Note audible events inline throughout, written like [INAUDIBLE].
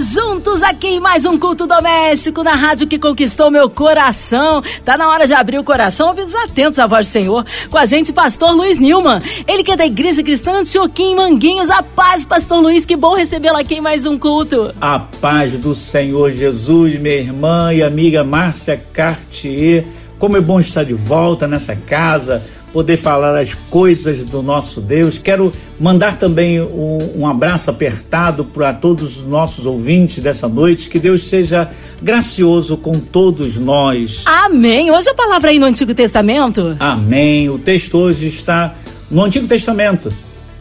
Juntos aqui em mais um culto doméstico na rádio que conquistou meu coração. Tá na hora de abrir o coração, ouvidos atentos à voz do Senhor. Com a gente, pastor Luiz Nilman. Ele que é da Igreja Cristã Antioquim Manguinhos. A paz, pastor Luiz, que bom recebê-lo aqui em mais um culto. A paz do Senhor Jesus, minha irmã e amiga Márcia Cartier. Como é bom estar de volta nessa casa, poder falar as coisas do nosso Deus. Quero mandar também um, um abraço apertado para todos os nossos ouvintes dessa noite. Que Deus seja gracioso com todos nós. Amém. Hoje a palavra aí no Antigo Testamento. Amém. O texto hoje está no Antigo Testamento,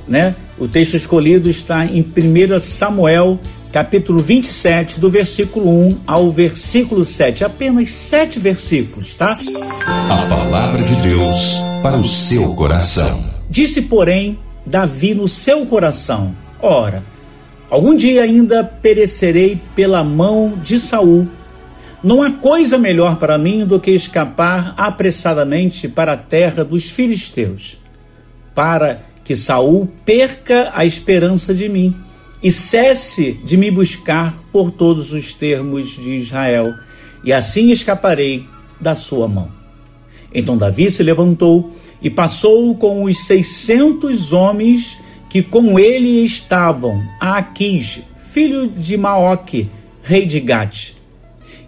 né? O texto escolhido está em 1 Samuel, capítulo 27, do versículo 1 ao versículo 7. Apenas sete versículos, tá? A palavra de Deus para o seu coração. Disse, porém, Davi no seu coração: Ora, algum dia ainda perecerei pela mão de Saul. Não há coisa melhor para mim do que escapar apressadamente para a terra dos filisteus, para que Saul perca a esperança de mim e cesse de me buscar por todos os termos de Israel, e assim escaparei da sua mão. Então Davi se levantou e passou com os seiscentos homens que com ele estavam a Aquis, filho de Maoque, rei de Gate.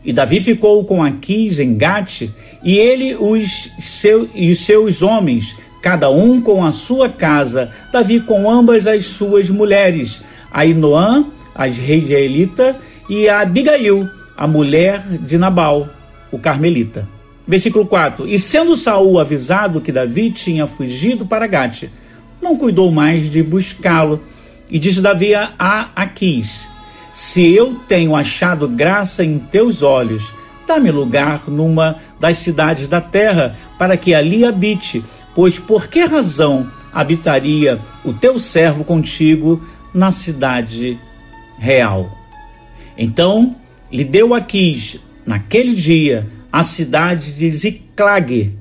E Davi ficou com Aquis em Gate, e ele os, seu, e os seus homens, cada um com a sua casa, Davi com ambas as suas mulheres, a Inoã, a israelita, e a Abigail, a mulher de Nabal, o carmelita. Versículo 4: E sendo Saul avisado que Davi tinha fugido para Gate, não cuidou mais de buscá-lo. E disse Davi a Aquis: Se eu tenho achado graça em teus olhos, dá-me lugar numa das cidades da terra, para que ali habite. Pois por que razão habitaria o teu servo contigo na cidade real? Então lhe deu Aquis, naquele dia, a cidade de Ziclag.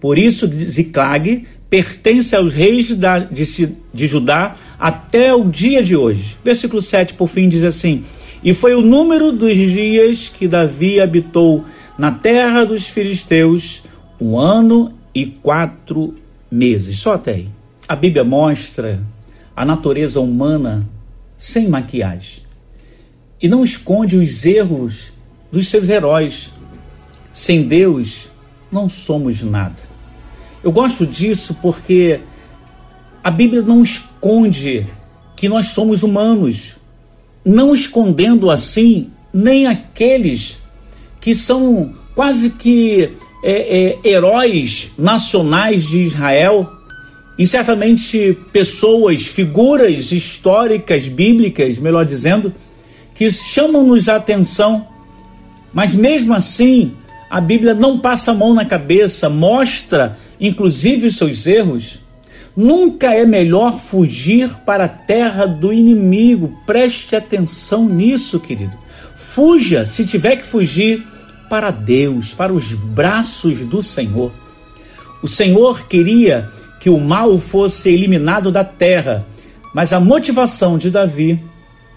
Por isso, Ziclag pertence aos reis de Judá até o dia de hoje. Versículo 7, por fim, diz assim: E foi o número dos dias que Davi habitou na terra dos filisteus, um ano e quatro meses. Só até aí. A Bíblia mostra a natureza humana sem maquiagem e não esconde os erros dos seus heróis. Sem Deus, não somos nada. Eu gosto disso porque a Bíblia não esconde que nós somos humanos, não escondendo assim nem aqueles que são quase que é, é, heróis nacionais de Israel e certamente pessoas, figuras históricas, bíblicas, melhor dizendo, que chamam-nos a atenção, mas mesmo assim a Bíblia não passa a mão na cabeça, mostra inclusive os seus erros. Nunca é melhor fugir para a terra do inimigo. Preste atenção nisso, querido. Fuja, se tiver que fugir, para Deus, para os braços do Senhor. O Senhor queria que o mal fosse eliminado da terra, mas a motivação de Davi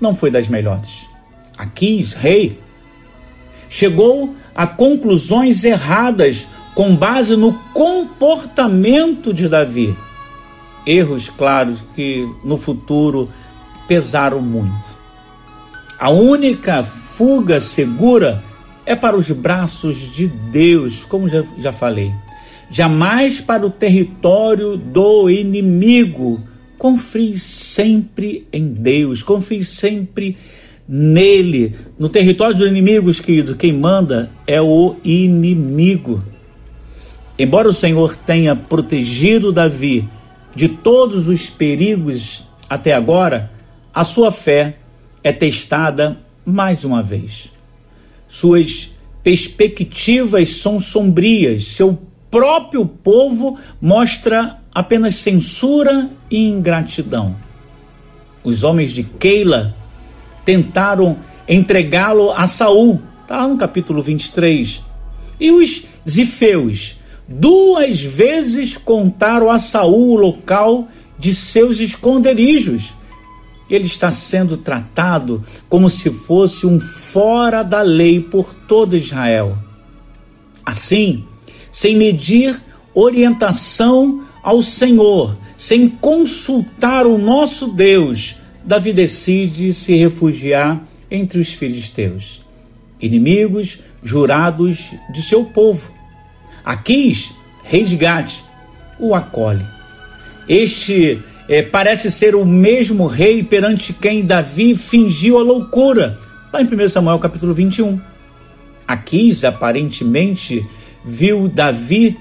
não foi das melhores. Aquis, rei, chegou a conclusões erradas com base no comportamento de Davi. Erros claros que no futuro pesaram muito. A única fuga segura é para os braços de Deus, como já, já falei. Jamais para o território do inimigo. Confie sempre em Deus, confie sempre nele. No território dos inimigos, querido, quem manda é o inimigo. Embora o Senhor tenha protegido Davi de todos os perigos até agora, a sua fé é testada mais uma vez. Suas perspectivas são sombrias, seu próprio povo mostra apenas censura e ingratidão. Os homens de Keila tentaram entregá-lo a Saul, Está lá no capítulo 23. E os zifeus duas vezes contaram a Saul o local de seus esconderijos. Ele está sendo tratado como se fosse um fora da lei por todo Israel. Assim, sem medir orientação ao Senhor, sem consultar o nosso Deus, Davi decide se refugiar entre os filisteus, inimigos jurados de seu povo. Aquis, rei de Gade, o acolhe. Este é, parece ser o mesmo rei perante quem Davi fingiu a loucura, lá em 1 Samuel capítulo 21. Aquis aparentemente viu Davi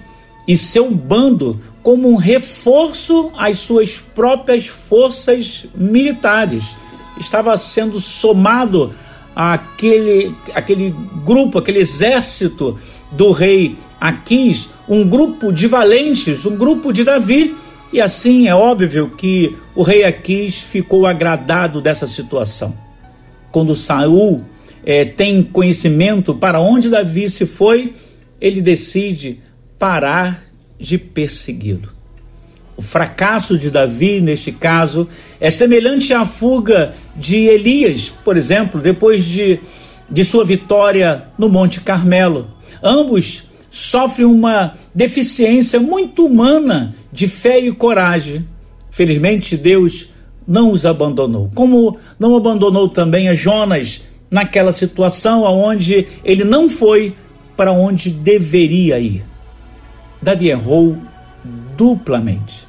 e seu bando como um reforço às suas próprias forças militares. Estava sendo somado àquele, àquele grupo, aquele exército do rei Aquis, um grupo de valentes, um grupo de Davi. E assim é óbvio que o rei Aquis ficou agradado dessa situação. Quando Saul é, tem conhecimento para onde Davi se foi, ele decide parar de persegui-lo. O fracasso de Davi, neste caso, é semelhante à fuga de Elias, por exemplo, depois de, de sua vitória no Monte Carmelo. Ambos sofrem uma deficiência muito humana de fé e coragem. Felizmente, Deus não os abandonou. Como não abandonou também a Jonas naquela situação onde ele não foi para onde deveria ir. Davi errou duplamente.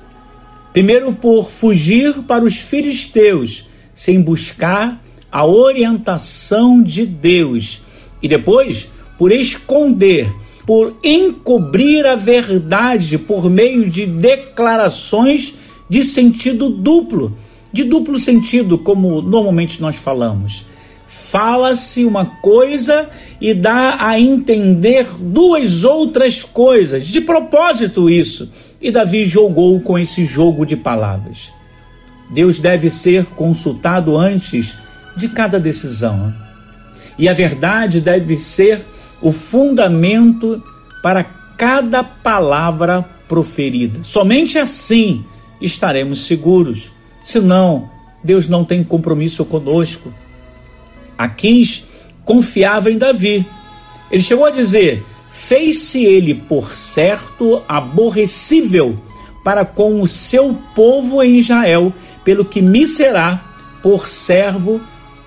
Primeiro, por fugir para os filisteus, sem buscar a orientação de Deus. E depois, por esconder, por encobrir a verdade por meio de declarações de sentido duplo, de duplo sentido, como normalmente nós falamos fala-se uma coisa e dá a entender duas outras coisas. De propósito, isso. E Davi jogou com esse jogo de palavras. Deus deve ser consultado antes de cada decisão. E a verdade deve ser o fundamento para cada palavra proferida. Somente assim estaremos seguros. Senão, Deus não tem compromisso conosco. Aquis confiava em Davi. Ele chegou a dizer: Fez-se ele, por certo, aborrecível para com o seu povo em Israel, pelo que me será por servo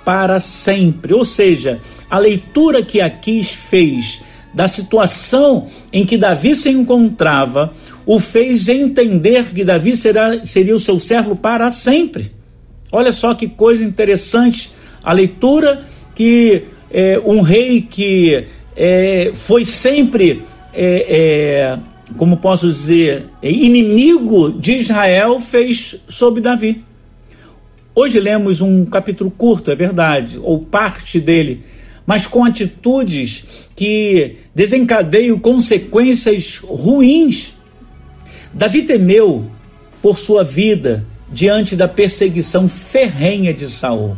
para sempre. Ou seja, a leitura que Aquis fez da situação em que Davi se encontrava o fez entender que Davi será, seria o seu servo para sempre. Olha só que coisa interessante a leitura que é, um rei que é, foi sempre, é, é como posso dizer, é, inimigo de Israel, fez sobre Davi. Hoje lemos um capítulo curto, é verdade, ou parte dele, mas com atitudes que desencadeiam consequências ruins. Davi temeu por sua vida diante da perseguição ferrenha de Saul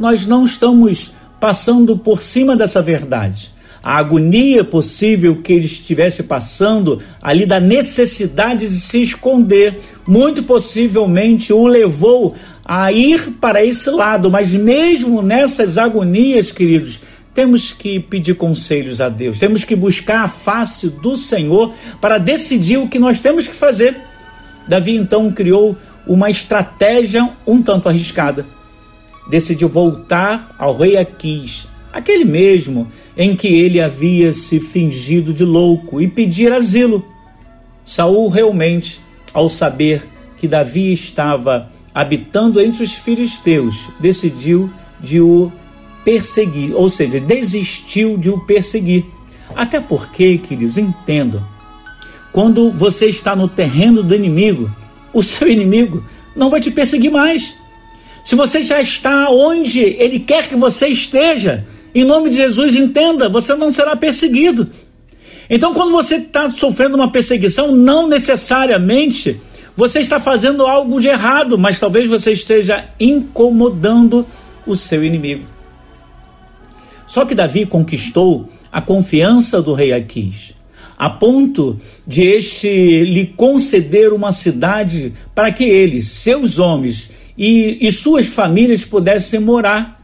nós não estamos passando por cima dessa verdade. A agonia possível que ele estivesse passando ali da necessidade de se esconder, muito possivelmente o levou a ir para esse lado, mas mesmo nessas agonias, queridos, temos que pedir conselhos a Deus, temos que buscar a face do Senhor para decidir o que nós temos que fazer. Davi então criou uma estratégia um tanto arriscada decidiu voltar ao rei Aquis, aquele mesmo em que ele havia se fingido de louco, e pedir asilo. Saul realmente, ao saber que Davi estava habitando entre os filisteus, decidiu de o perseguir, ou seja, desistiu de o perseguir. Até porque, queridos, entendam, quando você está no terreno do inimigo, o seu [LAUGHS] inimigo não vai te perseguir mais. Se você já está onde Ele quer que você esteja, em nome de Jesus, entenda, você não será perseguido. Então, quando você está sofrendo uma perseguição, não necessariamente você está fazendo algo de errado, mas talvez você esteja incomodando o seu inimigo. Só que Davi conquistou a confiança do rei Aquis, a ponto de este lhe conceder uma cidade para que ele, seus homens e, e suas famílias pudessem morar,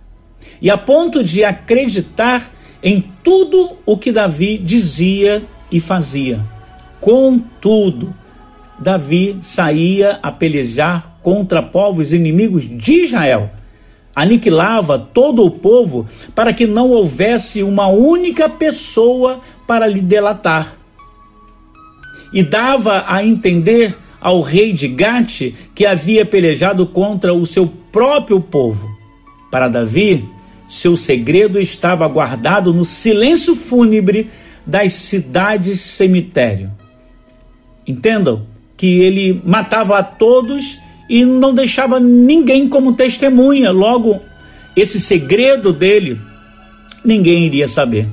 e a ponto de acreditar em tudo o que Davi dizia e fazia. Contudo, Davi saía a pelejar contra povos inimigos de Israel. Aniquilava todo o povo para que não houvesse uma única pessoa para lhe delatar. E dava a entender ao rei de Gate que havia pelejado contra o seu próprio povo. Para Davi, seu segredo estava guardado no silêncio fúnebre das cidades cemitério. Entendam que ele matava a todos e não deixava ninguém como testemunha. Logo, esse segredo dele, ninguém iria saber.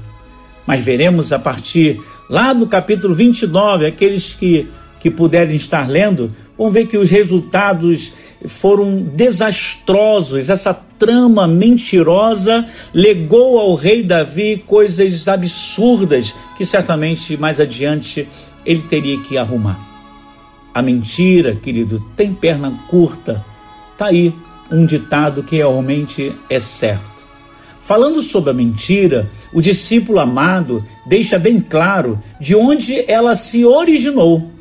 Mas veremos a partir lá no capítulo 29, aqueles que, que puderem estar lendo, vão ver que os resultados foram desastrosos. Essa trama mentirosa legou ao rei Davi coisas absurdas que certamente mais adiante ele teria que arrumar. A mentira, querido, tem perna curta. Tá aí um ditado que realmente é certo. Falando sobre a mentira, o discípulo amado deixa bem claro de onde ela se originou.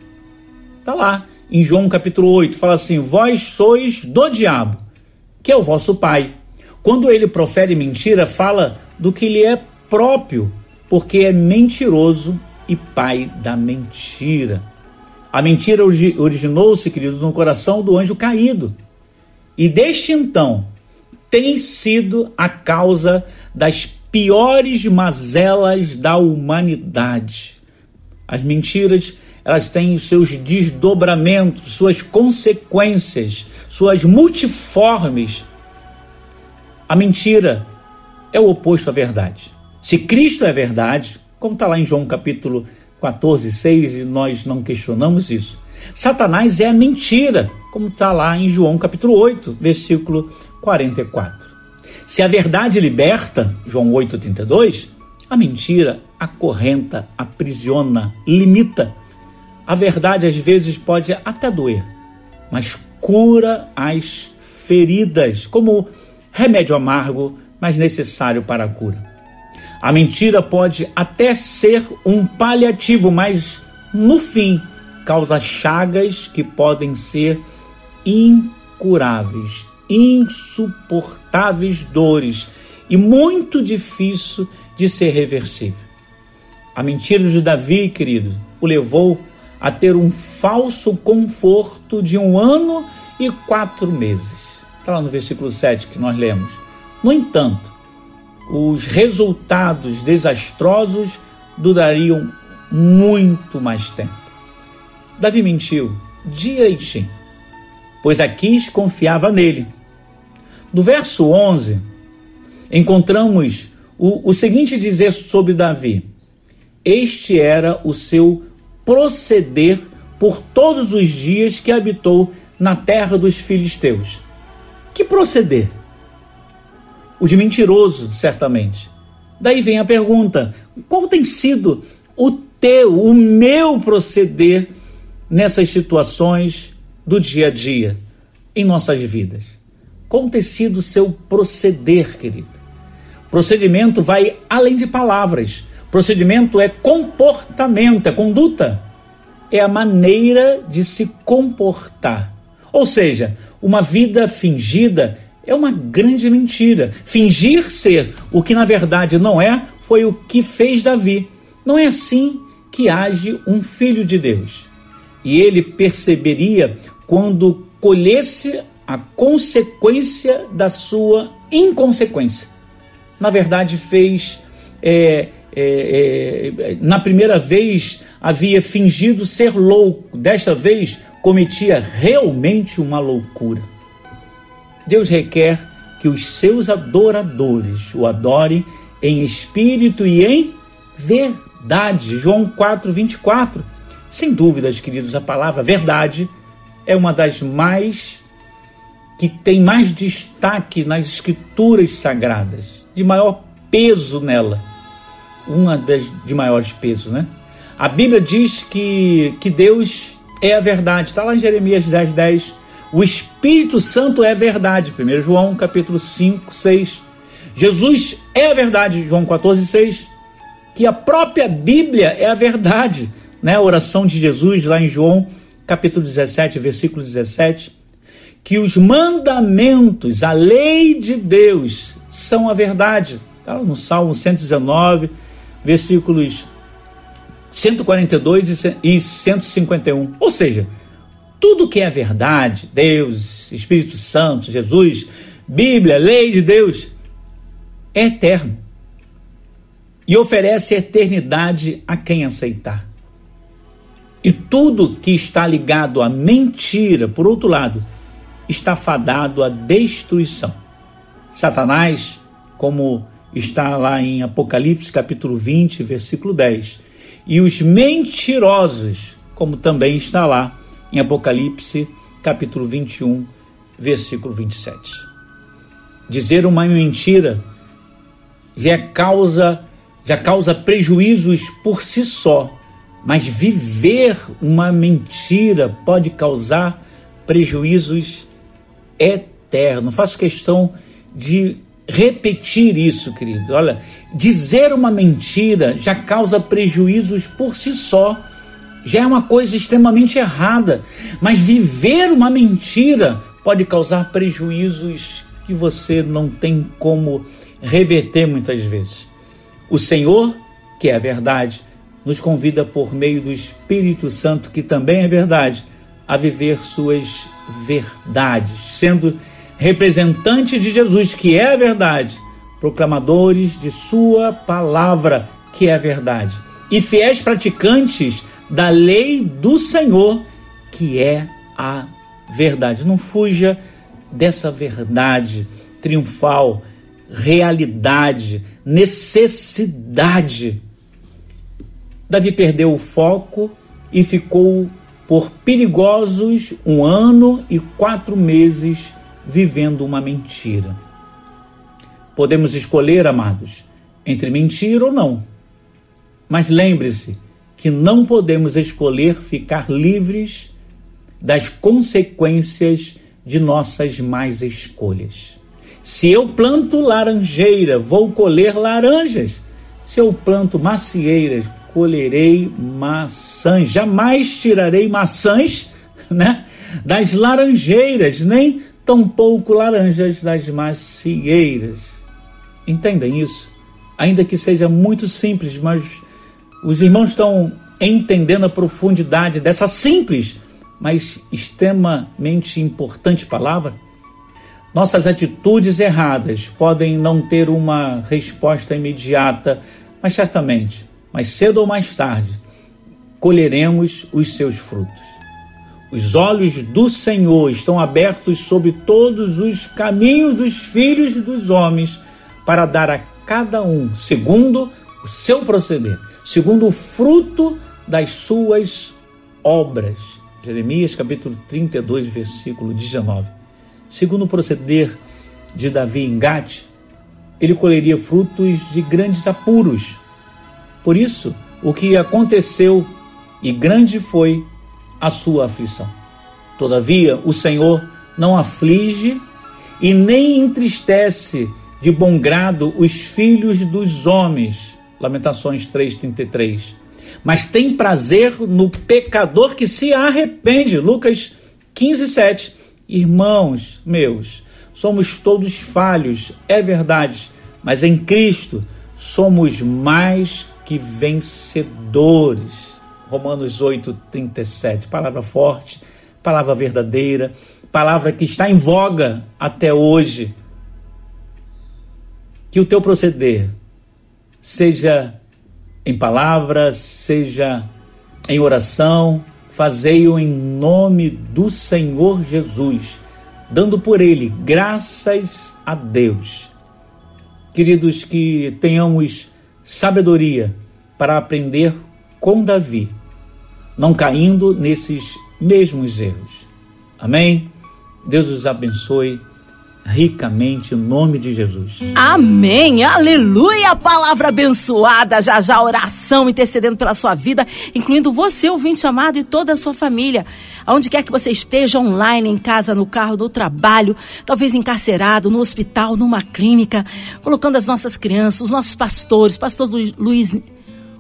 Tá lá, em João capítulo 8, fala assim: Vós sois do diabo, que é o vosso pai. Quando ele profere mentira, fala do que lhe é próprio, porque é mentiroso e pai da mentira. A mentira originou-se, querido, no coração do anjo caído. E desde então tem sido a causa das piores mazelas da humanidade. As mentiras elas têm os seus desdobramentos, suas consequências, suas multiformes. A mentira é o oposto à verdade. Se Cristo é verdade, como está lá em João capítulo 14, 6, e nós não questionamos isso. Satanás é a mentira, como está lá em João capítulo 8, versículo 44. Se a verdade liberta, João 8, 32, a mentira acorrenta, aprisiona, limita a verdade às vezes pode até doer, mas cura as feridas, como remédio amargo, mas necessário para a cura. A mentira pode até ser um paliativo, mas no fim causa chagas que podem ser incuráveis, insuportáveis dores e muito difícil de ser reversível. A mentira de Davi, querido, o levou a ter um falso conforto de um ano e quatro meses. Está lá no versículo 7 que nós lemos. No entanto, os resultados desastrosos durariam muito mais tempo. Davi mentiu direitinho, pois Aquis confiava nele. No verso 11, encontramos o, o seguinte dizer sobre Davi: Este era o seu proceder por todos os dias que habitou na terra dos filisteus. Que proceder? O de mentiroso, certamente. Daí vem a pergunta: qual tem sido o teu, o meu proceder nessas situações do dia a dia, em nossas vidas? Como tem sido o seu proceder, querido? Procedimento vai além de palavras. Procedimento é comportamento, é conduta. É a maneira de se comportar. Ou seja, uma vida fingida é uma grande mentira. Fingir ser o que na verdade não é foi o que fez Davi. Não é assim que age um filho de Deus. E ele perceberia quando colhesse a consequência da sua inconsequência. Na verdade, fez é, é, é, na primeira vez havia fingido ser louco, desta vez cometia realmente uma loucura. Deus requer que os seus adoradores o adorem em espírito e em verdade. João 4, 24. Sem dúvidas, queridos, a palavra verdade é uma das mais que tem mais destaque nas escrituras sagradas, de maior peso nela, uma das de maiores pesos, né? A Bíblia diz que, que Deus é a verdade. Está lá em Jeremias 10, 10. O Espírito Santo é verdade. 1 João capítulo 5, 6. Jesus é a verdade. João 14, 6. Que a própria Bíblia é a verdade. Né? A oração de Jesus lá em João capítulo 17, versículo 17. Que os mandamentos, a lei de Deus, são a verdade. Está no Salmo 119, versículos 142 e 151. Ou seja, tudo que é verdade, Deus, Espírito Santo, Jesus, Bíblia, lei de Deus, é eterno e oferece eternidade a quem aceitar. E tudo que está ligado à mentira, por outro lado, está fadado à destruição. Satanás, como está lá em Apocalipse capítulo 20, versículo 10, e os mentirosos, como também está lá em Apocalipse, capítulo 21, versículo 27. Dizer uma mentira já causa, já causa prejuízos por si só, mas viver uma mentira pode causar prejuízos eternos. Faço questão de repetir isso, querido. Olha, dizer uma mentira já causa prejuízos por si só. Já é uma coisa extremamente errada. Mas viver uma mentira pode causar prejuízos que você não tem como reverter muitas vezes. O Senhor, que é a verdade, nos convida por meio do Espírito Santo, que também é verdade, a viver suas verdades, sendo representante de Jesus, que é a verdade, proclamadores de Sua palavra, que é a verdade, e fiéis praticantes da lei do Senhor, que é a verdade. Não fuja dessa verdade triunfal, realidade, necessidade. Davi perdeu o foco e ficou por perigosos um ano e quatro meses vivendo uma mentira. Podemos escolher, amados, entre mentir ou não. Mas lembre-se que não podemos escolher ficar livres das consequências de nossas más escolhas. Se eu planto laranjeira, vou colher laranjas. Se eu planto macieiras, colherei maçãs. Jamais tirarei maçãs [LAUGHS] né, das laranjeiras, nem tampouco laranjas das macieiras. Entendem isso? Ainda que seja muito simples, mas os irmãos estão entendendo a profundidade dessa simples, mas extremamente importante palavra. Nossas atitudes erradas podem não ter uma resposta imediata, mas certamente, mais cedo ou mais tarde, colheremos os seus frutos. Os olhos do Senhor estão abertos sobre todos os caminhos dos filhos dos homens para dar a cada um, segundo o seu proceder, segundo o fruto das suas obras. Jeremias capítulo 32, versículo 19. Segundo o proceder de Davi em Gate, ele colheria frutos de grandes apuros. Por isso, o que aconteceu e grande foi a sua aflição. Todavia, o Senhor não aflige e nem entristece de bom grado os filhos dos homens. Lamentações 3:33. Mas tem prazer no pecador que se arrepende. Lucas 15:7. Irmãos meus, somos todos falhos, é verdade, mas em Cristo somos mais que vencedores. Romanos 8, 37. Palavra forte, palavra verdadeira, palavra que está em voga até hoje. Que o teu proceder seja em palavras, seja em oração, fazei-o em nome do Senhor Jesus, dando por ele graças a Deus. Queridos, que tenhamos sabedoria para aprender com Davi não caindo nesses mesmos erros. Amém? Deus os abençoe ricamente em nome de Jesus. Amém, aleluia, palavra abençoada, já já oração intercedendo pela sua vida, incluindo você, ouvinte amado, e toda a sua família. Aonde quer que você esteja, online, em casa, no carro, no trabalho, talvez encarcerado, no hospital, numa clínica, colocando as nossas crianças, os nossos pastores, pastor Luiz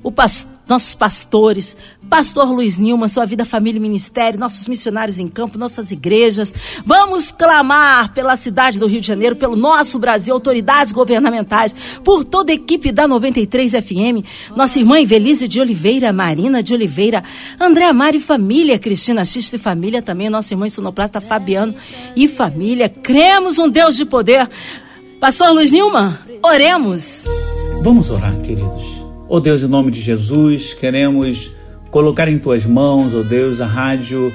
o pastor, nossos pastores, pastor Luiz Nilma, sua vida, família e ministério, nossos missionários em campo, nossas igrejas. Vamos clamar pela cidade do Rio de Janeiro, pelo nosso Brasil, autoridades governamentais, por toda a equipe da 93 FM, nossa irmã Evelise de Oliveira, Marina de Oliveira, André Amari família, Cristina Xista e família também, nossa irmã sonoplasta Fabiano e família. Cremos um Deus de poder. Pastor Luiz Nilma, oremos. Vamos orar, queridos. Oh Deus, em nome de Jesus, queremos colocar em tuas mãos, oh Deus, a rádio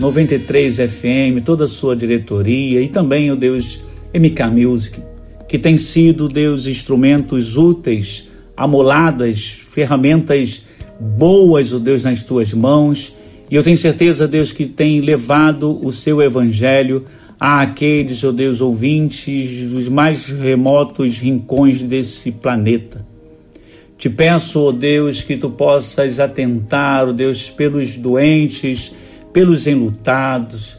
93 FM, toda a sua diretoria e também, oh Deus, MK Music, que tem sido, Deus, instrumentos úteis, amoladas, ferramentas boas, ó Deus, nas tuas mãos. E eu tenho certeza, Deus, que tem levado o seu evangelho a aqueles, ó Deus, ouvintes dos mais remotos rincões desse planeta. Te peço, ó oh Deus, que tu possas atentar, ó oh Deus, pelos doentes, pelos enlutados.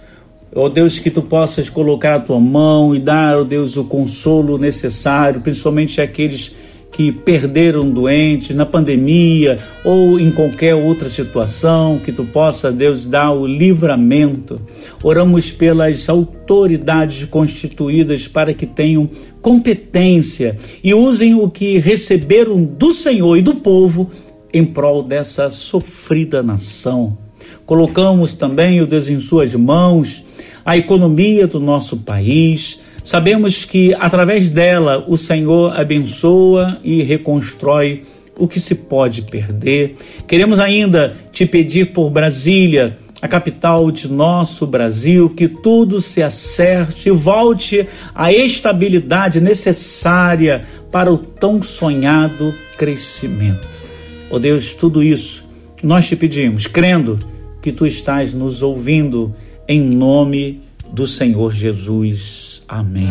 Ó oh Deus, que tu possas colocar a tua mão e dar, ó Deus, o consolo necessário, principalmente aqueles que perderam doentes na pandemia ou em qualquer outra situação, que tu possa, Deus, dar o livramento. Oramos pelas autoridades constituídas para que tenham competência e usem o que receberam do Senhor e do povo em prol dessa sofrida nação. Colocamos também, o Deus, em suas mãos a economia do nosso país, Sabemos que através dela o Senhor abençoa e reconstrói o que se pode perder. Queremos ainda te pedir por Brasília, a capital de nosso Brasil, que tudo se acerte e volte à estabilidade necessária para o tão sonhado crescimento. Oh Deus, tudo isso nós te pedimos, crendo que tu estás nos ouvindo, em nome do Senhor Jesus. Amém.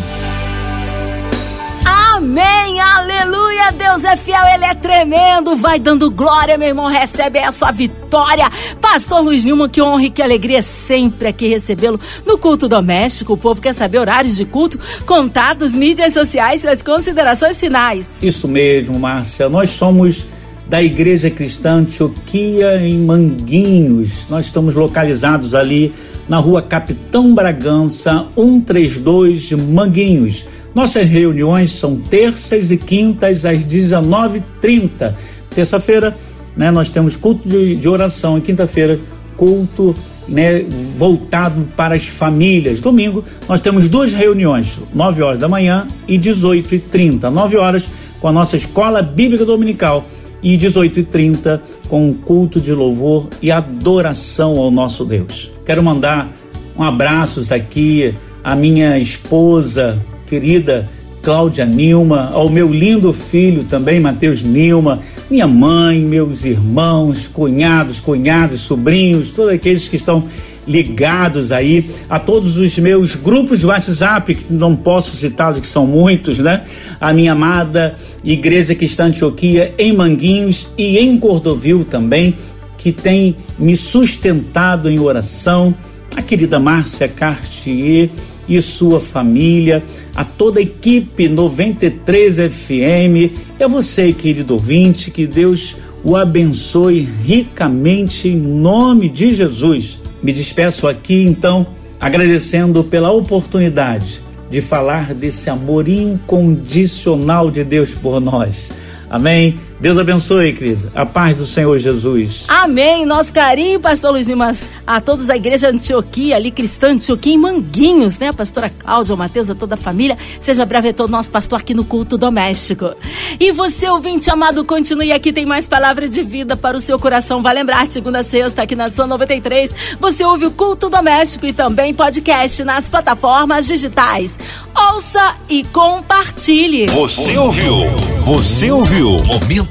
Amém, aleluia, Deus é fiel, Ele é tremendo, vai dando glória, meu irmão, recebe a sua vitória. Pastor Luiz Nilman, que honra e que alegria sempre aqui recebê-lo no culto doméstico. O povo quer saber horários de culto, contatos, mídias sociais e as considerações finais. Isso mesmo, Márcia, nós somos da Igreja Cristã Antioquia em Manguinhos. Nós estamos localizados ali na rua Capitão Bragança, 132 de Manguinhos. Nossas reuniões são terças e quintas às 19h30. Terça-feira, né, nós temos culto de, de oração e quinta-feira, culto né, voltado para as famílias. Domingo, nós temos duas reuniões, 9 horas da manhã e 18h30. 9 horas com a nossa escola bíblica dominical e 18h30 com o culto de louvor e adoração ao nosso Deus. Quero mandar um abraços aqui à minha esposa querida Cláudia Nilma, ao meu lindo filho também, Mateus Nilma, minha mãe, meus irmãos, cunhados, cunhadas, sobrinhos, todos aqueles que estão ligados aí a todos os meus grupos de WhatsApp, que não posso citá-los, que são muitos, né? A minha amada Igreja Cristã Antioquia em Manguinhos e em Cordovil também, que tem me sustentado em oração. A querida Márcia Cartier e sua família, a toda a equipe 93 FM, a você, querido ouvinte, que Deus o abençoe ricamente em nome de Jesus. Me despeço aqui então agradecendo pela oportunidade de falar desse amor incondicional de Deus por nós. Amém. Deus abençoe, querido. A paz do Senhor Jesus. Amém. Nosso carinho, pastor Luiz Mas, a todos da igreja Antioquia, ali cristã Antioquia em Manguinhos, né? A pastora Cláudia, o Mateus, a toda a família. Seja breve todo nosso pastor aqui no culto doméstico. E você, ouvinte amado, continue aqui, tem mais palavra de vida para o seu coração. Vai lembrar, segunda a sexta, aqui na sua 93, você ouve o culto doméstico e também podcast nas plataformas digitais. Ouça e compartilhe. Você ouviu? Você ouviu? Momento